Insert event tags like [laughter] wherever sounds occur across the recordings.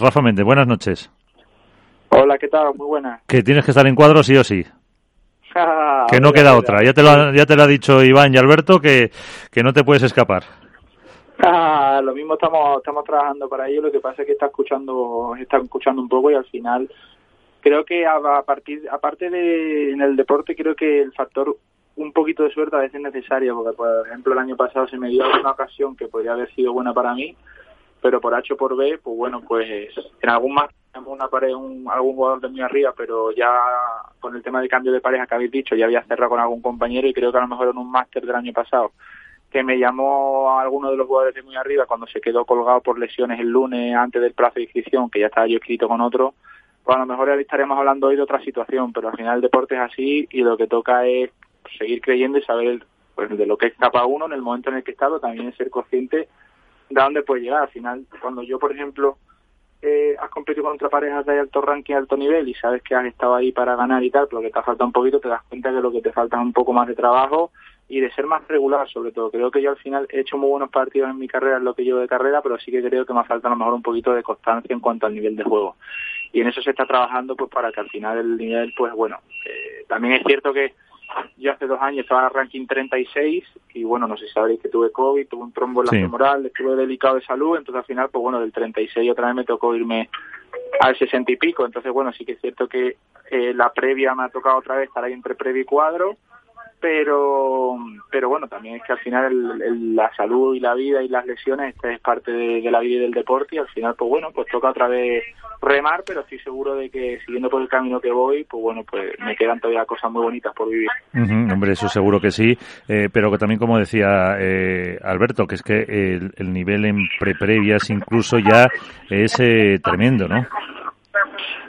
Rafa Méndez, buenas noches. Hola, ¿qué tal? Muy buenas. Que tienes que estar en cuadro sí o sí. [laughs] que no queda otra. Ya te, lo ha, ya te lo ha dicho Iván y Alberto que, que no te puedes escapar. lo mismo estamos estamos trabajando para ello. Lo que pasa es que está escuchando está escuchando un poco y al final creo que a, partir aparte de en el deporte creo que el factor un poquito de suerte a veces es necesario porque por ejemplo el año pasado se me dio una ocasión que podría haber sido buena para mí pero por H o por B, pues bueno, pues en algún más una pared, un, algún jugador de muy arriba, pero ya con el tema del cambio de pareja que habéis dicho, ya había cerrado con algún compañero y creo que a lo mejor en un máster del año pasado, que me llamó a alguno de los jugadores de muy arriba cuando se quedó colgado por lesiones el lunes antes del plazo de inscripción, que ya estaba yo escrito con otro, pues a lo mejor estaríamos hablando hoy de otra situación, pero al final el deporte es así y lo que toca es seguir creyendo y saber pues, de lo que es capaz uno en el momento en el que está, también ser consciente de dónde puede llegar. Al final, cuando yo, por ejemplo, eh, has competido contra parejas de alto ranking, alto nivel y sabes que has estado ahí para ganar y tal, pero que te falta un poquito, te das cuenta que lo que te falta es un poco más de trabajo y de ser más regular, sobre todo. Creo que yo al final he hecho muy buenos partidos en mi carrera, en lo que llevo de carrera, pero sí que creo que me falta a lo mejor un poquito de constancia en cuanto al nivel de juego. Y en eso se está trabajando pues para que al final el nivel, pues bueno, eh, también es cierto que yo hace dos años estaba en ranking 36 y bueno, no sé si sabréis que tuve COVID, tuve un trombo en la femoral, estuve delicado de salud, entonces al final, pues bueno, del 36 otra vez me tocó irme al 60 y pico, entonces bueno, sí que es cierto que eh, la previa me ha tocado otra vez estar ahí entre previa y cuadro, pero pero bueno también es que al final la salud y la vida y las lesiones es parte de, la vida y del deporte y al final pues bueno pues toca otra vez remar pero estoy seguro de que siguiendo por el camino que voy pues bueno pues me quedan todavía cosas muy bonitas por vivir. Hombre eso seguro que sí eh, pero que también como decía eh, Alberto que es que el, nivel en pre previas incluso ya es eh, tremendo no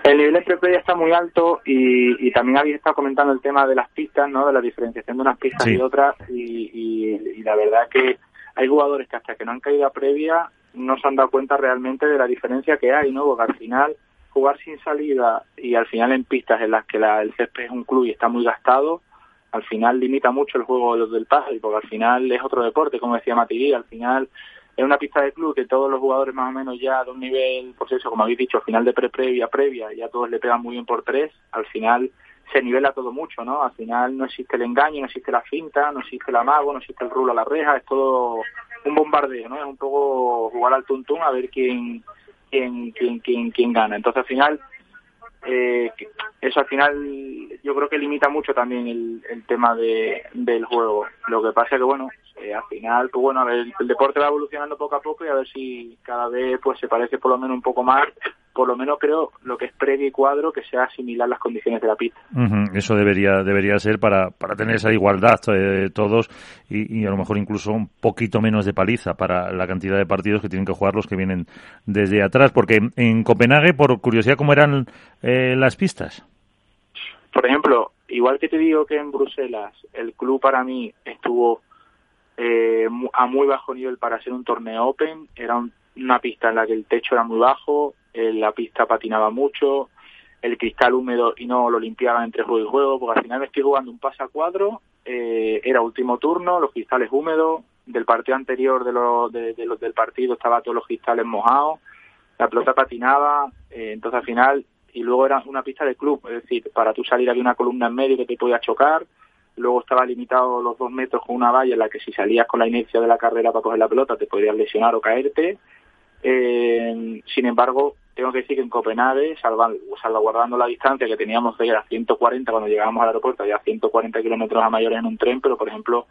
el nivel de pre está muy alto y, también habéis estado comentando el tema de las pistas, ¿no? De la diferenciación de unas pistas y otras y, la verdad que hay jugadores que hasta que no han caído a previa no se han dado cuenta realmente de la diferencia que hay, ¿no? Porque al final jugar sin salida y al final en pistas en las que la, el césped es un club y está muy gastado, al final limita mucho el juego del pádel, porque al final es otro deporte, como decía Matiri, al final es una pista de club que todos los jugadores más o menos ya de un nivel, pues eso, como habéis dicho, final de pre-previa, previa, ya todos le pegan muy bien por tres, al final se nivela todo mucho, ¿no? Al final no existe el engaño, no existe la finta, no existe el amago, no existe el rulo a la reja, es todo un bombardeo, ¿no? Es un poco jugar al tuntún a ver quién, quién, quién, quién, quién gana. Entonces al final, eh, eso al final yo creo que limita mucho también el, el tema de, del juego. Lo que pasa es que, bueno, eh, al final, pues bueno, el, deporte va evolucionando poco a poco y a ver si cada vez pues se parece por lo menos un poco más, por lo menos creo lo que es previo y cuadro, que sea similar las condiciones de la pista. Eso debería debería ser para, para tener esa igualdad de eh, todos y, a lo mejor incluso un poquito menos de paliza para la cantidad de partidos que tienen que jugar los que vienen desde atrás. Porque en Copenhague, por curiosidad, ¿cómo eran eh, las pistas? Por ejemplo, igual que te digo que en Bruselas el club para mí estuvo eh, a muy bajo nivel para ser un torneo open. Era una pista en la que el techo era muy bajo, eh, la pista patinaba mucho, el cristal húmedo y no lo limpiaba entre juego y juego, porque al final me estoy jugando un pasa cuadro, eh, era último turno, los cristales húmedos, del partido anterior de, los de, los del partido estaba todos los cristales mojados, la pelota patinaba, eh, entonces al final, y luego era una pista de club, es decir, para tú salir había una columna en medio que te podía chocar, luego estaba limitado los dos metros con una valla en la que si salías con la inicia de la carrera para coger la pelota te podrías lesionar o caerte. Eh, sin embargo, tengo que decir que en Copenhague, salvaguardando la distancia que teníamos de ir a 140 cuando llegábamos al aeropuerto, ya 140 kilómetros a mayores en un tren, pero por ejemplo,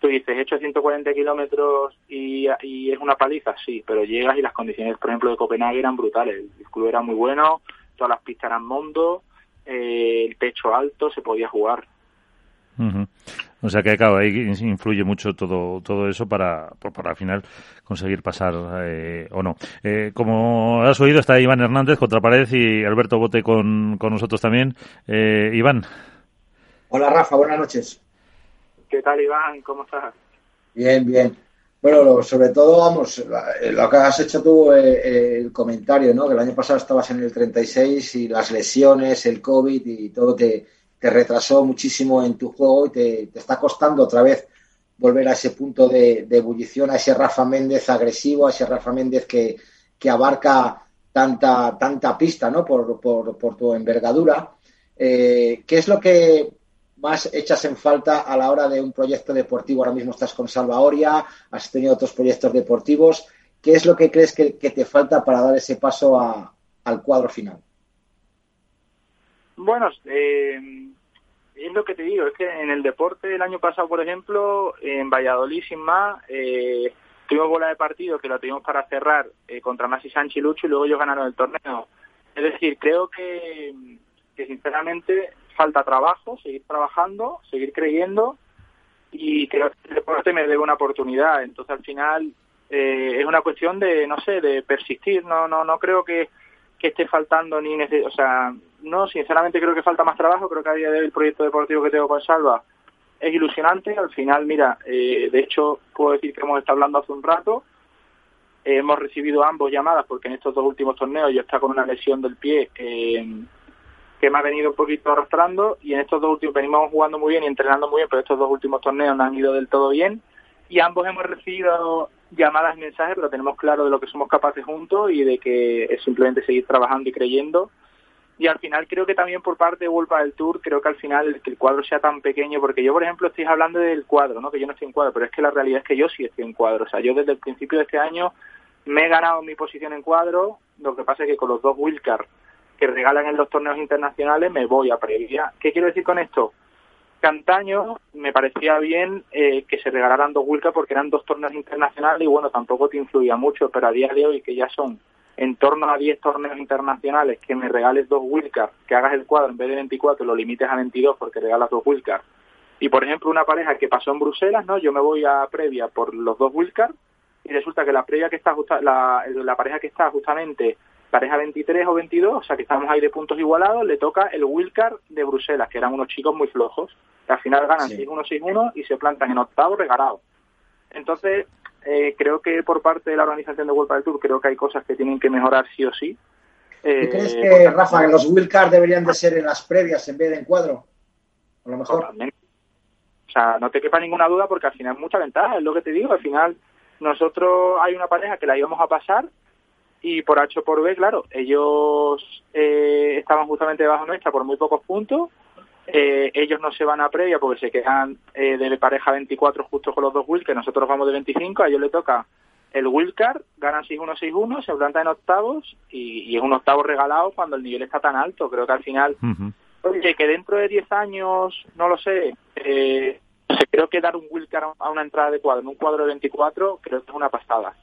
tú dices, he hecho 140 kilómetros y, y, es una paliza, sí, pero llegas y las condiciones, por ejemplo, de Copenhague eran brutales. El club era muy bueno, todas las pistas eran mundo, eh, el techo alto, se podía jugar. O sea que, claro, ahí influye mucho todo, todo eso para, para al final conseguir pasar eh, o no. Eh, como has oído, está Iván Hernández contra pared y Alberto Bote con, con nosotros también. Eh, Iván. Hola, Rafa, buenas noches. ¿Qué tal, Iván? ¿Cómo estás? Bien, bien. Bueno, sobre todo, vamos, lo que has hecho tú, el comentario, ¿no? Que el año pasado estabas en el 36 y las lesiones, el COVID y todo te te retrasó muchísimo en tu juego y te, está costando otra vez volver a ese punto de, ebullición, a ese Rafa Méndez agresivo, a ese Rafa Méndez que, abarca tanta, tanta pista, ¿no? Por, por, por tu envergadura. Eh, ¿Qué es lo que más echas en falta a la hora de un proyecto deportivo? Ahora mismo estás con Salvaoria, has tenido otros proyectos deportivos. ¿Qué es lo que crees que, te falta para dar ese paso al cuadro final? Bueno, eh, es lo que te digo, es que en el deporte el año pasado, por ejemplo, en Valladolid, sin más, eh, tuvimos bola de partido que la tuvimos para cerrar eh, contra Masi Sánchez y Lucho y luego ellos ganaron el torneo. Es decir, creo que, que sinceramente falta trabajo, seguir trabajando, seguir creyendo y creo que el deporte me debe una oportunidad. Entonces, al final, eh, es una cuestión de, no sé, de persistir. No, no, no creo que, que esté faltando ni, o sea, no, sinceramente creo que falta más trabajo, creo que a día de hoy el proyecto deportivo que tengo con Salva es ilusionante, al final, mira, eh, de hecho puedo decir que hemos estado hablando hace un rato, eh, hemos recibido ambos llamadas porque en estos dos últimos torneos yo estaba con una lesión del pie eh, que me ha venido un poquito arrastrando y en estos dos últimos venimos jugando muy bien y entrenando muy bien, pero estos dos últimos torneos no han ido del todo bien y ambos hemos recibido llamadas y mensajes, pero tenemos claro de lo que somos capaces juntos y de que es simplemente seguir trabajando y creyendo y al final creo que también por parte de Wolpa del Tour, creo que al final que el cuadro sea tan pequeño, porque yo, por ejemplo, estoy hablando del cuadro, ¿no? Que yo no estoy en cuadro, pero es que la realidad es que yo sí estoy en cuadro. O sea, yo desde el principio de este año me he ganado mi posición en cuadro, lo que pasa es que con los dos Wilcar que regalan en los torneos internacionales me voy a previa. ¿Qué quiero decir con esto? Cantaño me parecía bien eh, que se regalaran dos Wilcar porque eran dos torneos internacionales y bueno, tampoco te influía mucho, pero a día de hoy que ya son en torno a 10 torneos internacionales, que me regales dos wildcards, que hagas el cuadro en vez de 24 lo limites a 22 porque regalas dos wildcards. Y por ejemplo, una pareja que pasó en Bruselas, ¿no? Yo me voy a previa por los dos wildcards y resulta que la previa que está la, la pareja que está justamente pareja 23 o 22, o sea que estamos ahí de puntos igualados, le toca el wildcard de Bruselas, que eran unos chicos muy flojos, que al final ganan 6-1, 6-1 y se plantan en octavo regalados. Entonces, eh, creo que por parte de la organización de World del Tour creo que hay cosas que tienen que mejorar sí o sí. Eh, crees que, Rafa, que los wildcards deberían de ser en las previas en vez de en cuadro? A lo mejor. O sea, no te quepa ninguna duda porque al final es mucha ventaja, es lo que te digo. Al final, nosotros hay una pareja que la íbamos a pasar y por H o por B, claro, ellos eh, estaban justamente debajo nuestra por muy pocos puntos eh, ellos no se van a previa porque se quedan eh, de pareja 24 justo con los dos que nosotros vamos de 25, a ellos le toca el wildcard, ganan 6-1, 6-1, se plantan en octavos y, es un octavo regalado cuando el nivel está tan alto. Creo que al final, oye, que dentro de 10 años, no lo sé, eh, creo que dar un wildcard a una entrada de cuadro en un cuadro de 24 creo que es una pastada.